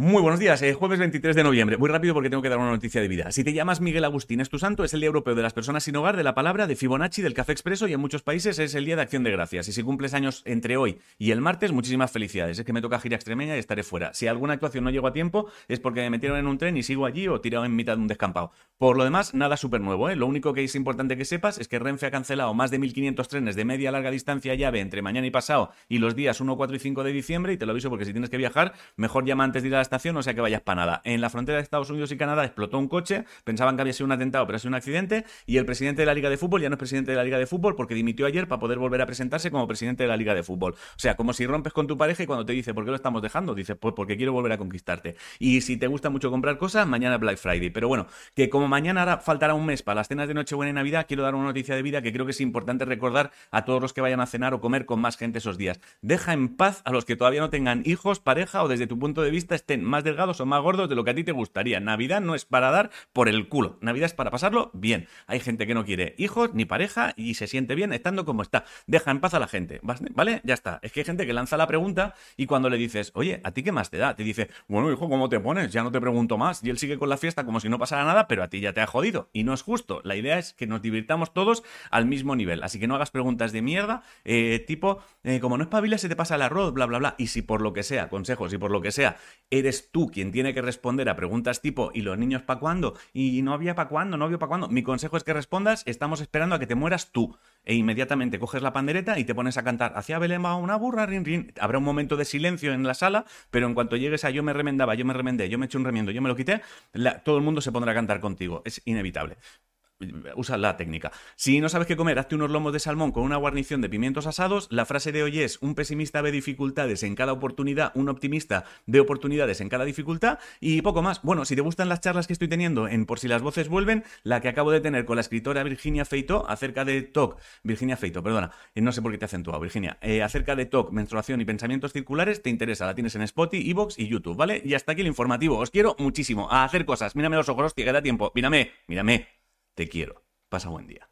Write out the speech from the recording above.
Muy buenos días, eh, jueves 23 de noviembre. Muy rápido porque tengo que dar una noticia de vida. Si te llamas Miguel Agustín, es tu santo, es el Día Europeo de las Personas sin Hogar, de la palabra, de Fibonacci, del café expreso y en muchos países es el Día de Acción de Gracias. Y si cumples años entre hoy y el martes, muchísimas felicidades. Es que me toca gira extremeña y estaré fuera. Si alguna actuación no llego a tiempo, es porque me metieron en un tren y sigo allí o tirado en mitad de un descampado. Por lo demás, nada súper nuevo. ¿eh? Lo único que es importante que sepas es que Renfe ha cancelado más de 1.500 trenes de media larga distancia llave entre mañana y pasado y los días 1, 4 y 5 de diciembre. Y te lo aviso porque si tienes que viajar, mejor llama antes de ir a la estación, o sea que vayas nada. En la frontera de Estados Unidos y Canadá explotó un coche, pensaban que había sido un atentado, pero ha sido un accidente, y el presidente de la Liga de Fútbol ya no es presidente de la Liga de Fútbol porque dimitió ayer para poder volver a presentarse como presidente de la Liga de Fútbol. O sea, como si rompes con tu pareja y cuando te dice, ¿por qué lo estamos dejando? Dices, pues porque quiero volver a conquistarte. Y si te gusta mucho comprar cosas, mañana Black Friday. Pero bueno, que como mañana ahora faltará un mes para las cenas de Nochebuena y Navidad, quiero dar una noticia de vida que creo que es importante recordar a todos los que vayan a cenar o comer con más gente esos días. Deja en paz a los que todavía no tengan hijos, pareja o desde tu punto de vista estén más delgados o más gordos de lo que a ti te gustaría. Navidad no es para dar por el culo. Navidad es para pasarlo bien. Hay gente que no quiere hijos ni pareja y se siente bien estando como está. Deja en paz a la gente. ¿Vale? Ya está. Es que hay gente que lanza la pregunta y cuando le dices, oye, ¿a ti qué más te da? Te dice, bueno, hijo, ¿cómo te pones? Ya no te pregunto más. Y él sigue con la fiesta como si no pasara nada, pero a ti ya te ha jodido. Y no es justo. La idea es que nos divirtamos todos al mismo nivel. Así que no hagas preguntas de mierda, eh, tipo, eh, como no es pabila, se te pasa el arroz, bla, bla, bla. Y si por lo que sea, consejos, y por lo que sea, eres tú quien tiene que responder a preguntas tipo, ¿y los niños para cuándo? ¿Y no había para cuándo? ¿No había para cuándo? Mi consejo es que respondas, estamos esperando a que te mueras tú. E inmediatamente coges la pandereta y te pones a cantar, hacia Belén va una burra, rin, rin. Habrá un momento de silencio en la sala, pero en cuanto llegues a yo me remendaba, yo me remendé, yo me eché un remiendo, yo me lo quité, todo el mundo se pondrá a cantar contigo. Es inevitable usa la técnica. Si no sabes qué comer, hazte unos lomos de salmón con una guarnición de pimientos asados. La frase de hoy es, un pesimista ve dificultades en cada oportunidad, un optimista ve oportunidades en cada dificultad y poco más. Bueno, si te gustan las charlas que estoy teniendo en Por si las voces vuelven, la que acabo de tener con la escritora Virginia Feito acerca de TOC, Virginia Feito, perdona, eh, no sé por qué te he acentuado, Virginia, eh, acerca de TOC, menstruación y pensamientos circulares, te interesa, la tienes en Spotify, Evox y YouTube, ¿vale? Y hasta aquí el informativo. Os quiero muchísimo a hacer cosas. Mírame los ojos, hostia, que da tiempo. Mírame, mírame. Te quiero. Pasa buen día.